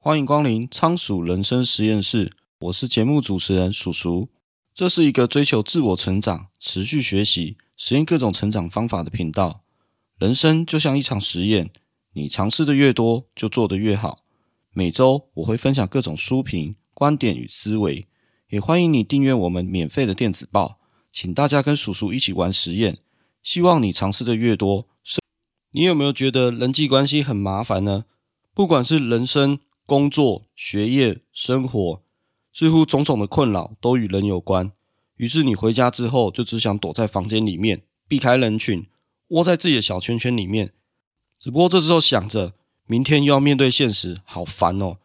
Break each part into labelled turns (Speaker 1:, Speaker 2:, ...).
Speaker 1: 欢迎光临仓鼠人生实验室，我是节目主持人鼠鼠。这是一个追求自我成长、持续学习、实验各种成长方法的频道。人生就像一场实验，你尝试的越多，就做得越好。每周我会分享各种书评、观点与思维，也欢迎你订阅我们免费的电子报。请大家跟鼠鼠一起玩实验，希望你尝试的越多。你有没有觉得人际关系很麻烦呢？不管是人生、工作、学业、生活，似乎种种的困扰都与人有关。于是你回家之后，就只想躲在房间里面，避开人群，窝在自己的小圈圈里面。只不过这时候想着，明天又要面对现实，好烦哦。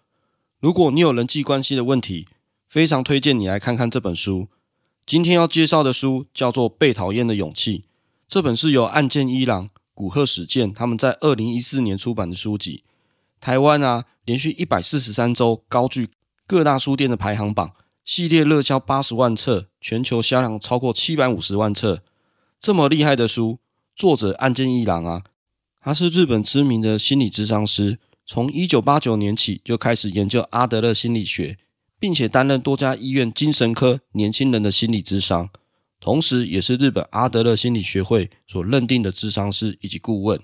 Speaker 1: 如果你有人际关系的问题，非常推荐你来看看这本书。今天要介绍的书叫做《被讨厌的勇气》，这本是由岸见一郎、古贺史健他们在二零一四年出版的书籍。台湾啊，连续一百四十三周高居各大书店的排行榜，系列热销八十万册，全球销量超过七百五十万册。这么厉害的书，作者岸见一郎啊，他是日本知名的心理咨商师，从一九八九年起就开始研究阿德勒心理学，并且担任多家医院精神科年轻人的心理智商，同时也是日本阿德勒心理学会所认定的智商师以及顾问。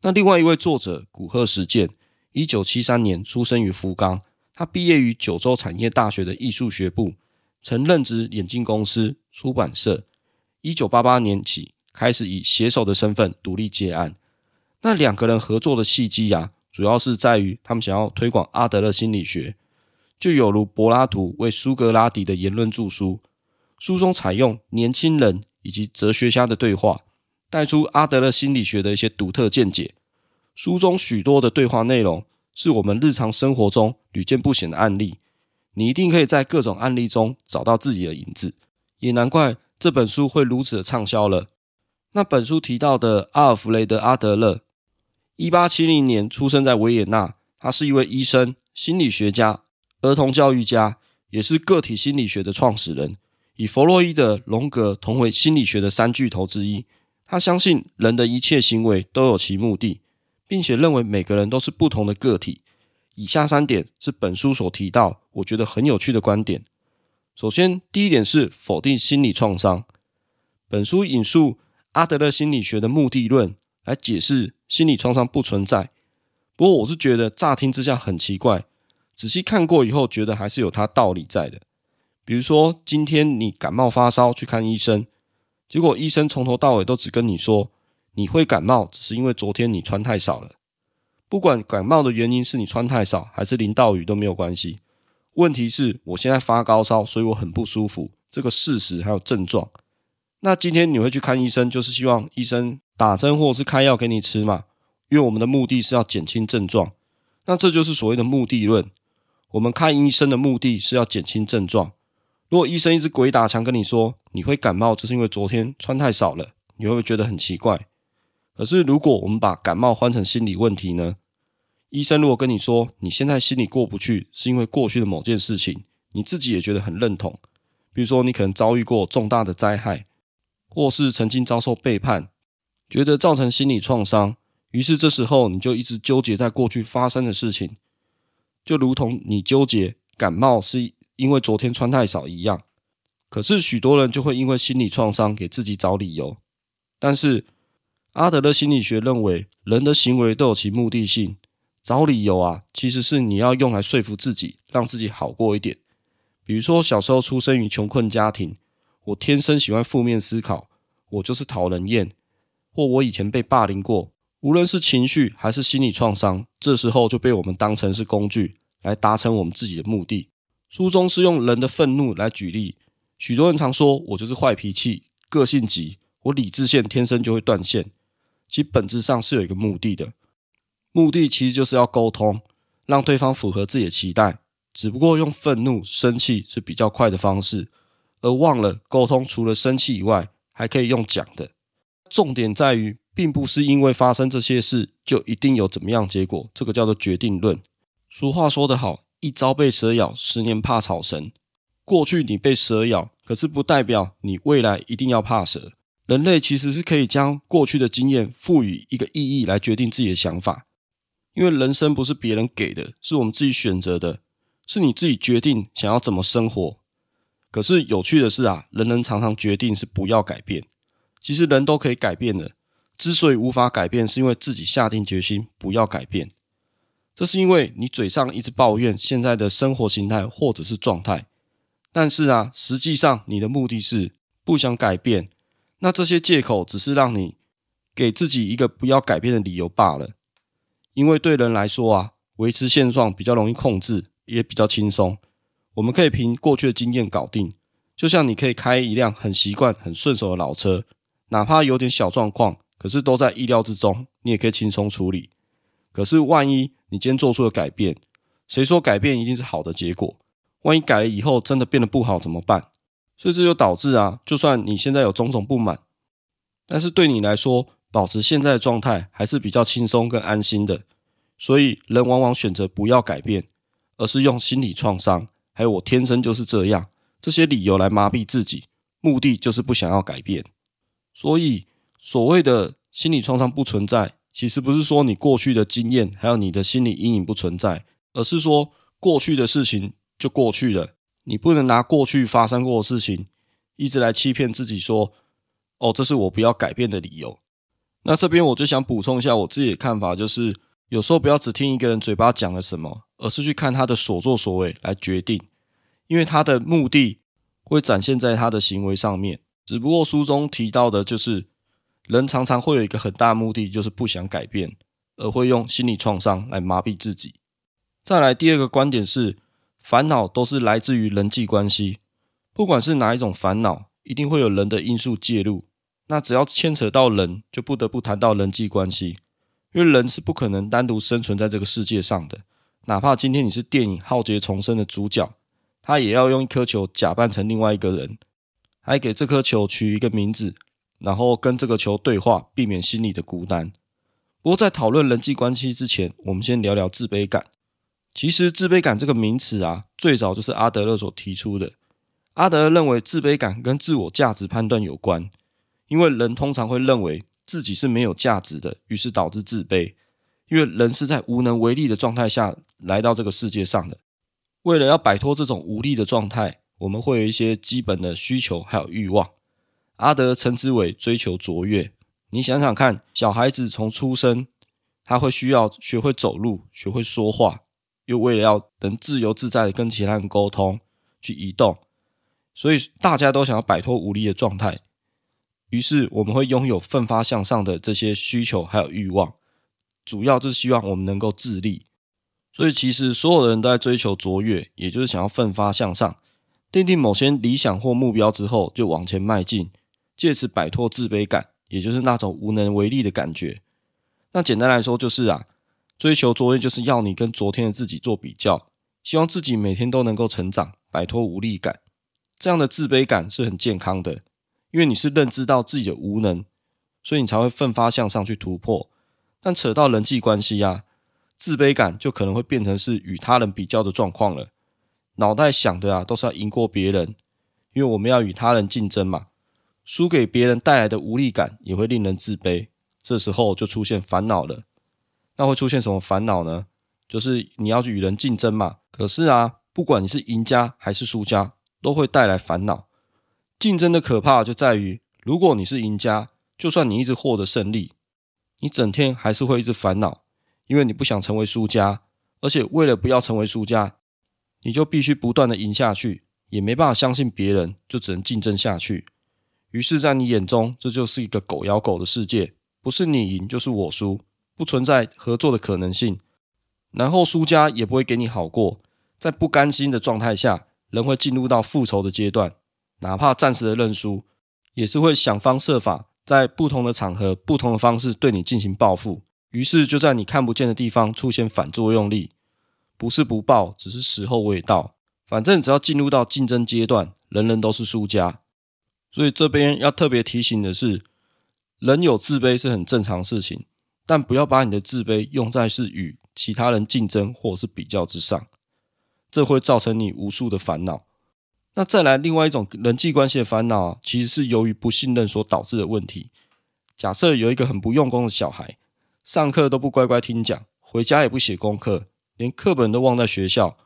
Speaker 1: 那另外一位作者古贺实践。一九七三年出生于福冈，他毕业于九州产业大学的艺术学部，曾任职眼镜公司、出版社。一九八八年起，开始以写手的身份独立接案。那两个人合作的契机啊，主要是在于他们想要推广阿德勒心理学，就有如柏拉图为苏格拉底的言论著书，书中采用年轻人以及哲学家的对话，带出阿德勒心理学的一些独特见解。书中许多的对话内容是我们日常生活中屡见不鲜的案例，你一定可以在各种案例中找到自己的影子，也难怪这本书会如此的畅销了。那本书提到的阿尔弗雷德·阿德勒，一八七零年出生在维也纳，他是一位医生、心理学家、儿童教育家，也是个体心理学的创始人，以弗洛伊德、荣格同为心理学的三巨头之一。他相信人的一切行为都有其目的。并且认为每个人都是不同的个体。以下三点是本书所提到，我觉得很有趣的观点。首先，第一点是否定心理创伤。本书引述阿德勒心理学的目的论来解释心理创伤不存在。不过，我是觉得乍听之下很奇怪，仔细看过以后，觉得还是有它道理在的。比如说，今天你感冒发烧去看医生，结果医生从头到尾都只跟你说。你会感冒，只是因为昨天你穿太少了。不管感冒的原因是你穿太少，还是淋到雨都没有关系。问题是我现在发高烧，所以我很不舒服。这个事实还有症状。那今天你会去看医生，就是希望医生打针或者是开药给你吃嘛？因为我们的目的是要减轻症状。那这就是所谓的目的论。我们看医生的目的是要减轻症状。如果医生一直鬼打墙跟你说你会感冒，只是因为昨天穿太少了，你会不会觉得很奇怪？可是，如果我们把感冒换成心理问题呢？医生如果跟你说你现在心里过不去，是因为过去的某件事情，你自己也觉得很认同。比如说，你可能遭遇过重大的灾害，或是曾经遭受背叛，觉得造成心理创伤。于是这时候你就一直纠结在过去发生的事情，就如同你纠结感冒是因为昨天穿太少一样。可是许多人就会因为心理创伤给自己找理由，但是。阿德勒心理学认为，人的行为都有其目的性。找理由啊，其实是你要用来说服自己，让自己好过一点。比如说，小时候出生于穷困家庭，我天生喜欢负面思考，我就是讨人厌；或我以前被霸凌过，无论是情绪还是心理创伤，这时候就被我们当成是工具，来达成我们自己的目的。书中是用人的愤怒来举例，许多人常说我就是坏脾气、个性急，我理智线天生就会断线。其本质上是有一个目的的，目的其实就是要沟通，让对方符合自己的期待。只不过用愤怒、生气是比较快的方式，而忘了沟通除了生气以外，还可以用讲的。重点在于，并不是因为发生这些事就一定有怎么样结果，这个叫做决定论。俗话说得好，一朝被蛇咬，十年怕草绳。过去你被蛇咬，可是不代表你未来一定要怕蛇。人类其实是可以将过去的经验赋予一个意义来决定自己的想法。因为人生不是别人给的，是我们自己选择的，是你自己决定想要怎么生活。可是有趣的是啊，人人常常决定是不要改变，其实人都可以改变的。之所以无法改变，是因为自己下定决心不要改变。这是因为你嘴上一直抱怨现在的生活形态或者是状态，但是啊，实际上你的目的是不想改变。那这些借口只是让你给自己一个不要改变的理由罢了。因为对人来说啊，维持现状比较容易控制，也比较轻松。我们可以凭过去的经验搞定。就像你可以开一辆很习惯、很顺手的老车，哪怕有点小状况。可是都在意料之中，你也可以轻松处理。可是万一你今天做出了改变，谁说改变一定是好的结果？万一改了以后真的变得不好怎么办？所以这就导致啊，就算你现在有种种不满，但是对你来说，保持现在的状态还是比较轻松跟安心的。所以人往往选择不要改变，而是用心理创伤，还有我天生就是这样这些理由来麻痹自己，目的就是不想要改变。所以。所谓的心理创伤不存在，其实不是说你过去的经验还有你的心理阴影不存在，而是说过去的事情就过去了，你不能拿过去发生过的事情一直来欺骗自己说，哦，这是我不要改变的理由。那这边我就想补充一下我自己的看法，就是有时候不要只听一个人嘴巴讲了什么，而是去看他的所作所为来决定，因为他的目的会展现在他的行为上面。只不过书中提到的就是。人常常会有一个很大目的，就是不想改变，而会用心理创伤来麻痹自己。再来第二个观点是，烦恼都是来自于人际关系，不管是哪一种烦恼，一定会有人的因素介入。那只要牵扯到人，就不得不谈到人际关系，因为人是不可能单独生存在这个世界上的。哪怕今天你是电影《浩劫重生》的主角，他也要用一颗球假扮成另外一个人，还给这颗球取一个名字。然后跟这个球对话，避免心里的孤单。不过在讨论人际关系之前，我们先聊聊自卑感。其实自卑感这个名词啊，最早就是阿德勒所提出的。阿德勒认为自卑感跟自我价值判断有关，因为人通常会认为自己是没有价值的，于是导致自卑。因为人是在无能为力的状态下来到这个世界上的，为了要摆脱这种无力的状态，我们会有一些基本的需求还有欲望。阿德称之为追求卓越。你想想看，小孩子从出生，他会需要学会走路，学会说话，又为了要能自由自在的跟其他人沟通、去移动，所以大家都想要摆脱无力的状态。于是我们会拥有奋发向上的这些需求还有欲望，主要就是希望我们能够自立。所以其实所有的人都在追求卓越，也就是想要奋发向上，奠定某些理想或目标之后，就往前迈进。借此摆脱自卑感，也就是那种无能为力的感觉。那简单来说，就是啊，追求卓越，就是要你跟昨天的自己做比较，希望自己每天都能够成长，摆脱无力感。这样的自卑感是很健康的，因为你是认知到自己的无能，所以你才会奋发向上去突破。但扯到人际关系啊，自卑感就可能会变成是与他人比较的状况了。脑袋想的啊，都是要赢过别人，因为我们要与他人竞争嘛。输给别人带来的无力感也会令人自卑，这时候就出现烦恼了。那会出现什么烦恼呢？就是你要去与人竞争嘛。可是啊，不管你是赢家还是输家，都会带来烦恼。竞争的可怕就在于，如果你是赢家，就算你一直获得胜利，你整天还是会一直烦恼，因为你不想成为输家，而且为了不要成为输家，你就必须不断的赢下去，也没办法相信别人，就只能竞争下去。于是，在你眼中，这就是一个狗咬狗的世界，不是你赢就是我输，不存在合作的可能性。然后，输家也不会给你好过，在不甘心的状态下，人会进入到复仇的阶段，哪怕暂时的认输，也是会想方设法在不同的场合、不同的方式对你进行报复。于是，就在你看不见的地方出现反作用力，不是不报，只是时候未到。反正只要进入到竞争阶段，人人都是输家。所以这边要特别提醒的是，人有自卑是很正常的事情，但不要把你的自卑用在是与其他人竞争或是比较之上，这会造成你无数的烦恼。那再来另外一种人际关系的烦恼，其实是由于不信任所导致的问题。假设有一个很不用功的小孩，上课都不乖乖听讲，回家也不写功课，连课本都忘在学校。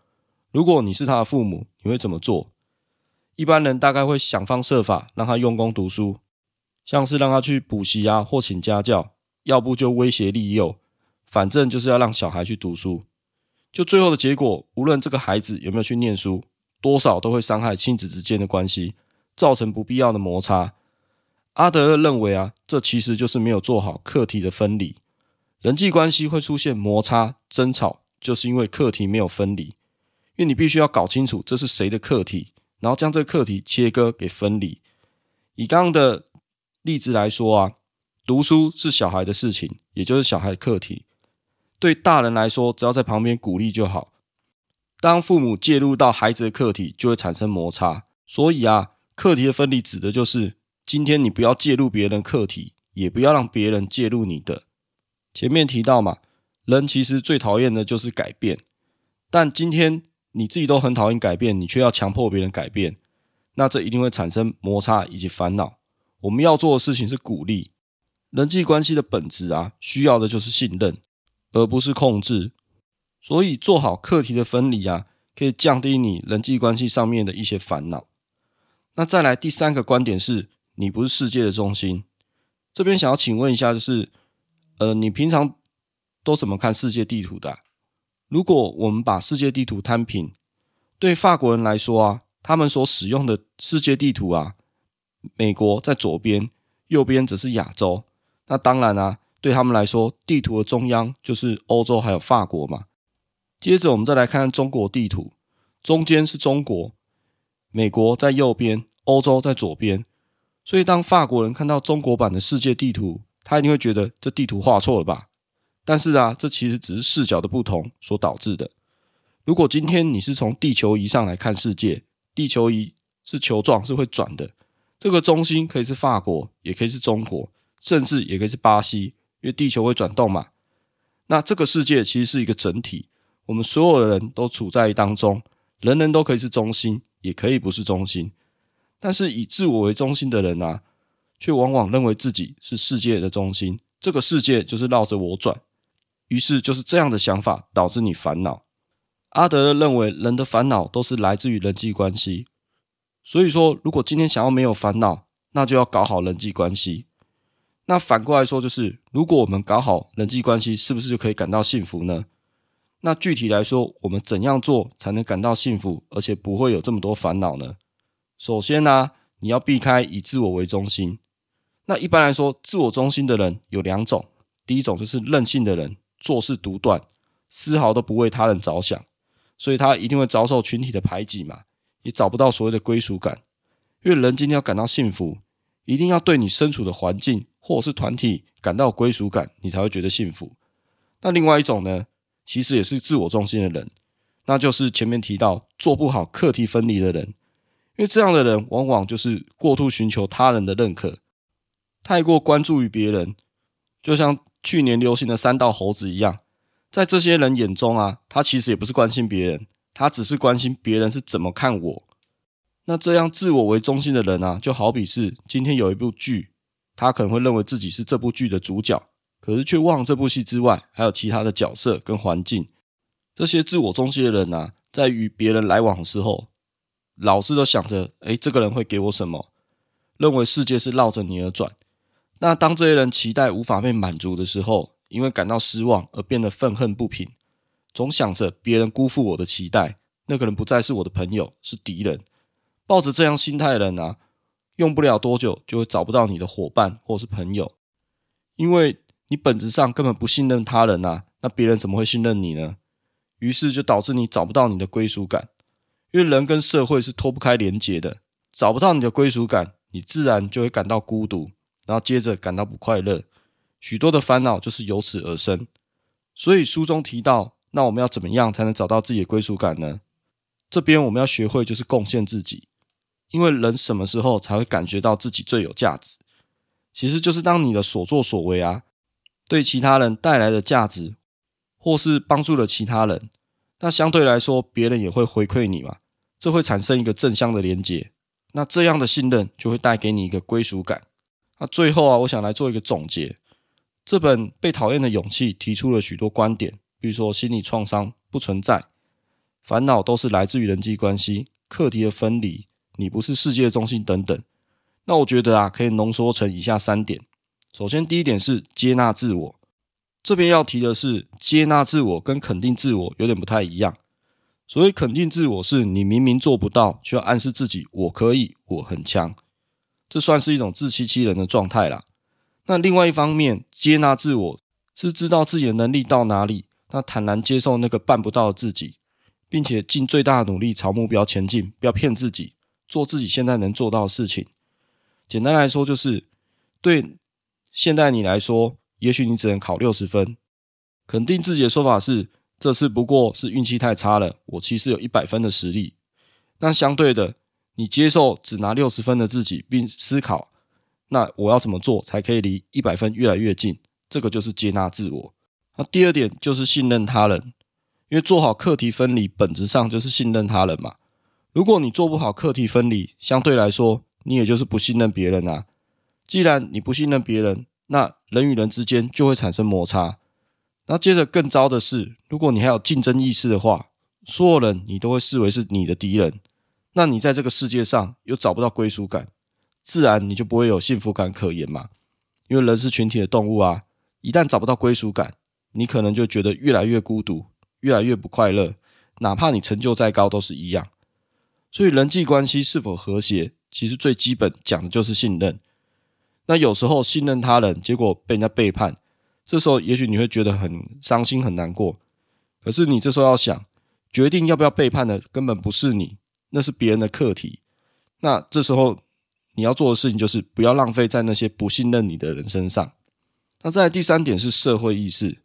Speaker 1: 如果你是他的父母，你会怎么做？一般人大概会想方设法让他用功读书，像是让他去补习啊，或请家教，要不就威胁利诱，反正就是要让小孩去读书。就最后的结果，无论这个孩子有没有去念书，多少都会伤害亲子之间的关系，造成不必要的摩擦。阿德勒认为啊，这其实就是没有做好课题的分离。人际关系会出现摩擦、争吵，就是因为课题没有分离。因为你必须要搞清楚这是谁的课题。然后将这个课题切割给分离。以刚刚的例子来说啊，读书是小孩的事情，也就是小孩的课题。对大人来说，只要在旁边鼓励就好。当父母介入到孩子的课题，就会产生摩擦。所以啊，课题的分离指的就是，今天你不要介入别人课题，也不要让别人介入你的。前面提到嘛，人其实最讨厌的就是改变，但今天。你自己都很讨厌改变，你却要强迫别人改变，那这一定会产生摩擦以及烦恼。我们要做的事情是鼓励。人际关系的本质啊，需要的就是信任，而不是控制。所以做好课题的分离啊，可以降低你人际关系上面的一些烦恼。那再来第三个观点是，你不是世界的中心。这边想要请问一下，就是，呃，你平常都怎么看世界地图的？如果我们把世界地图摊平，对法国人来说啊，他们所使用的世界地图啊，美国在左边，右边则是亚洲。那当然啊，对他们来说，地图的中央就是欧洲还有法国嘛。接着我们再来看看中国地图，中间是中国，美国在右边，欧洲在左边。所以当法国人看到中国版的世界地图，他一定会觉得这地图画错了吧？但是啊，这其实只是视角的不同所导致的。如果今天你是从地球仪上来看世界，地球仪是球状，是会转的。这个中心可以是法国，也可以是中国，甚至也可以是巴西，因为地球会转动嘛。那这个世界其实是一个整体，我们所有的人都处在当中，人人都可以是中心，也可以不是中心。但是以自我为中心的人啊，却往往认为自己是世界的中心，这个世界就是绕着我转。于是就是这样的想法导致你烦恼。阿德勒认为人的烦恼都是来自于人际关系，所以说如果今天想要没有烦恼，那就要搞好人际关系。那反过来说就是，如果我们搞好人际关系，是不是就可以感到幸福呢？那具体来说，我们怎样做才能感到幸福，而且不会有这么多烦恼呢？首先呢、你要避开以自我为中心。那一般来说，自我中心的人有两种，第一种就是任性的人。做事独断，丝毫都不为他人着想，所以他一定会遭受群体的排挤嘛，也找不到所谓的归属感。因为人今天要感到幸福，一定要对你身处的环境或者是团体感到归属感，你才会觉得幸福。那另外一种呢，其实也是自我中心的人，那就是前面提到做不好课题分离的人，因为这样的人往往就是过度寻求他人的认可，太过关注于别人，就像。去年流行的三道猴子一样，在这些人眼中啊，他其实也不是关心别人，他只是关心别人是怎么看我。那这样自我为中心的人啊，就好比是今天有一部剧，他可能会认为自己是这部剧的主角，可是却忘了这部戏之外还有其他的角色跟环境。这些自我中心的人啊，在与别人来往的时候，老是都想着，诶，这个人会给我什么？认为世界是绕着你而转。那当这些人期待无法被满足的时候，因为感到失望而变得愤恨不平，总想着别人辜负我的期待，那个人不再是我的朋友，是敌人。抱着这样心态的人啊，用不了多久就会找不到你的伙伴或是朋友，因为你本质上根本不信任他人啊，那别人怎么会信任你呢？于是就导致你找不到你的归属感，因为人跟社会是脱不开连结的，找不到你的归属感，你自然就会感到孤独。然后接着感到不快乐，许多的烦恼就是由此而生。所以书中提到，那我们要怎么样才能找到自己的归属感呢？这边我们要学会就是贡献自己，因为人什么时候才会感觉到自己最有价值？其实就是当你的所作所为啊，对其他人带来的价值，或是帮助了其他人，那相对来说别人也会回馈你嘛，这会产生一个正向的连结。那这样的信任就会带给你一个归属感。那最后啊，我想来做一个总结。这本《被讨厌的勇气》提出了许多观点，比如说心理创伤不存在，烦恼都是来自于人际关系、课题的分离，你不是世界中心等等。那我觉得啊，可以浓缩成以下三点。首先，第一点是接纳自我。这边要提的是，接纳自我跟肯定自我有点不太一样。所谓肯定自我，是你明明做不到，却暗示自己我可以，我很强，这算是一种自欺欺人的状态啦。那另外一方面，接纳自我是知道自己的能力到哪里，那坦然接受那个办不到的自己，并且尽最大努力朝目标前进，不要骗自己，做自己现在能做到的事情。简单来说，就是对现在你来说，也许你只能考六十分。肯定自己的说法是，这次不过是运气太差了，我其实有一百分的实力。那相对的，你接受只拿六十分的自己，并思考。那我要怎么做才可以离一百分越来越近？这个就是接纳自我。那第二点就是信任他人，因为做好课题分离，本质上就是信任他人嘛。如果你做不好课题分离，相对来说，你也就是不信任别人啊。既然你不信任别人，那人与人之间就会产生摩擦。那接着更糟的是，如果你还有竞争意识的话，所有人你都会视为是你的敌人，那你在这个世界上又找不到归属感。自然你就不会有幸福感可言嘛，因为人是群体的动物啊，一旦找不到归属感，你可能就觉得越来越孤独，越来越不快乐，哪怕你成就再高都是一样。所以人际关系是否和谐，其实最基本讲的就是信任。那有时候信任他人，结果被人家背叛，这时候也许你会觉得很伤心很难过。可是你这时候要想，决定要不要背叛的根本不是你，那是别人的课题。那这时候。你要做的事情就是不要浪费在那些不信任你的人身上。那再来第三点是社会意识，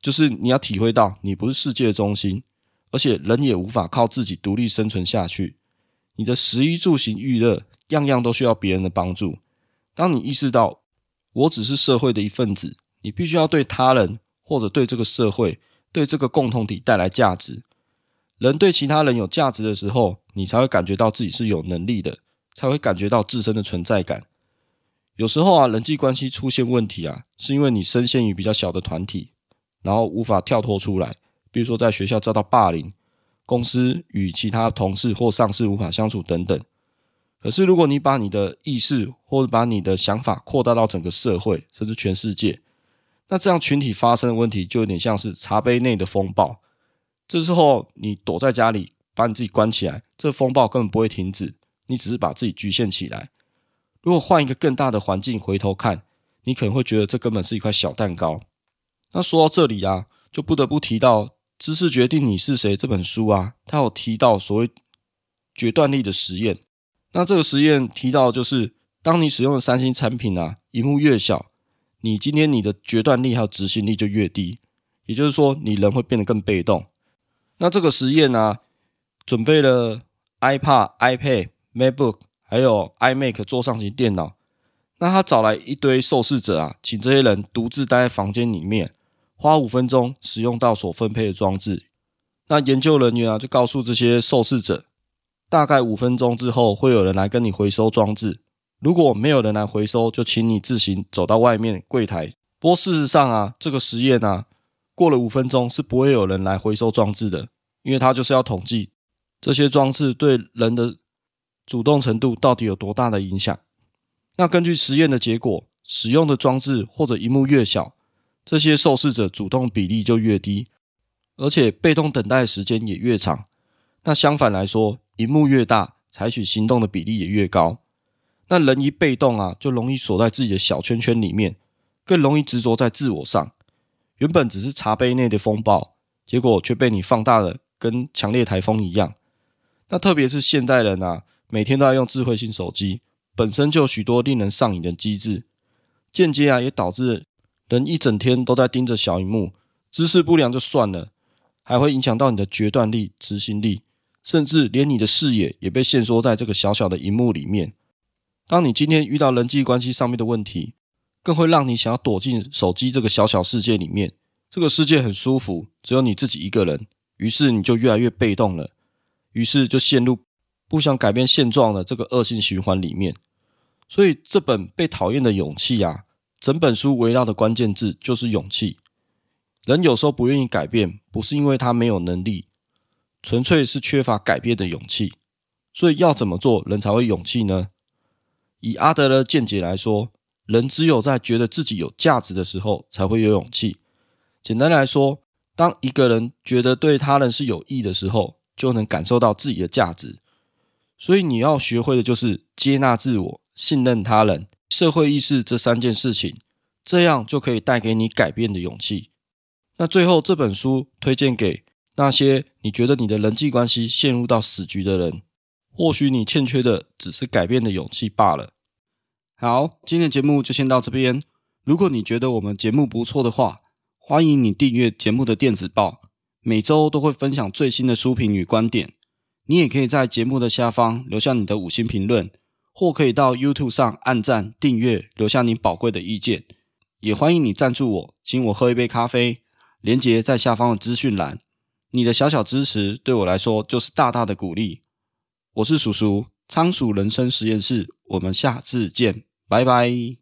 Speaker 1: 就是你要体会到你不是世界中心，而且人也无法靠自己独立生存下去。你的食衣住行娱乐样样都需要别人的帮助。当你意识到我只是社会的一份子，你必须要对他人或者对这个社会、对这个共同体带来价值。人对其他人有价值的时候，你才会感觉到自己是有能力的。才会感觉到自身的存在感。有时候啊，人际关系出现问题啊，是因为你深陷于比较小的团体，然后无法跳脱出来。比如说在学校遭到霸凌，公司与其他同事或上司无法相处等等。可是如果你把你的意识或者把你的想法扩大到整个社会，甚至全世界，那这样群体发生的问题就有点像是茶杯内的风暴。这时候你躲在家里，把你自己关起来，这风暴根本不会停止。你只是把自己局限起来。如果换一个更大的环境回头看，你可能会觉得这根本是一块小蛋糕。那说到这里啊，就不得不提到《知识决定你是谁》这本书啊，它有提到所谓决断力的实验。那这个实验提到就是，当你使用的三星产品啊，荧幕越小，你今天你的决断力还有执行力就越低。也就是说，你人会变得更被动。那这个实验呢，准备了 iPad、iPad。MacBook 还有 iMac 桌上型电脑，那他找来一堆受试者啊，请这些人独自待在房间里面，花五分钟使用到所分配的装置。那研究人员啊，就告诉这些受试者，大概五分钟之后会有人来跟你回收装置。如果没有人来回收，就请你自行走到外面柜台。不过事实上啊，这个实验啊，过了五分钟是不会有人来回收装置的，因为他就是要统计这些装置对人的。主动程度到底有多大的影响？那根据实验的结果，使用的装置或者荧幕越小，这些受试者主动比例就越低，而且被动等待的时间也越长。那相反来说，荧幕越大，采取行动的比例也越高。那人一被动啊，就容易锁在自己的小圈圈里面，更容易执着在自我上。原本只是茶杯内的风暴，结果却被你放大了，跟强烈台风一样。那特别是现代人啊。每天都要用智慧型手机，本身就有许多令人上瘾的机制，间接啊也导致人一整天都在盯着小荧幕，姿势不良就算了，还会影响到你的决断力、执行力，甚至连你的视野也被限缩在这个小小的荧幕里面。当你今天遇到人际关系上面的问题，更会让你想要躲进手机这个小小世界里面。这个世界很舒服，只有你自己一个人，于是你就越来越被动了，于是就陷入。不想改变现状的这个恶性循环里面，所以这本被讨厌的勇气啊，整本书围绕的关键字就是勇气。人有时候不愿意改变，不是因为他没有能力，纯粹是缺乏改变的勇气。所以要怎么做，人才会勇气呢？以阿德勒见解来说，人只有在觉得自己有价值的时候，才会有勇气。简单来说，当一个人觉得对他人是有益的时候，就能感受到自己的价值。所以你要学会的就是接纳自我、信任他人、社会意识这三件事情，这样就可以带给你改变的勇气。那最后这本书推荐给那些你觉得你的人际关系陷入到死局的人。或许你欠缺的只是改变的勇气罢了。好，今天的节目就先到这边。如果你觉得我们节目不错的话，欢迎你订阅节目的电子报，每周都会分享最新的书评与观点。你也可以在节目的下方留下你的五星评论，或可以到 YouTube 上按赞、订阅，留下你宝贵的意见。也欢迎你赞助我，请我喝一杯咖啡，连结在下方的资讯栏。你的小小支持对我来说就是大大的鼓励。我是叔叔，仓鼠人生实验室，我们下次见，拜拜。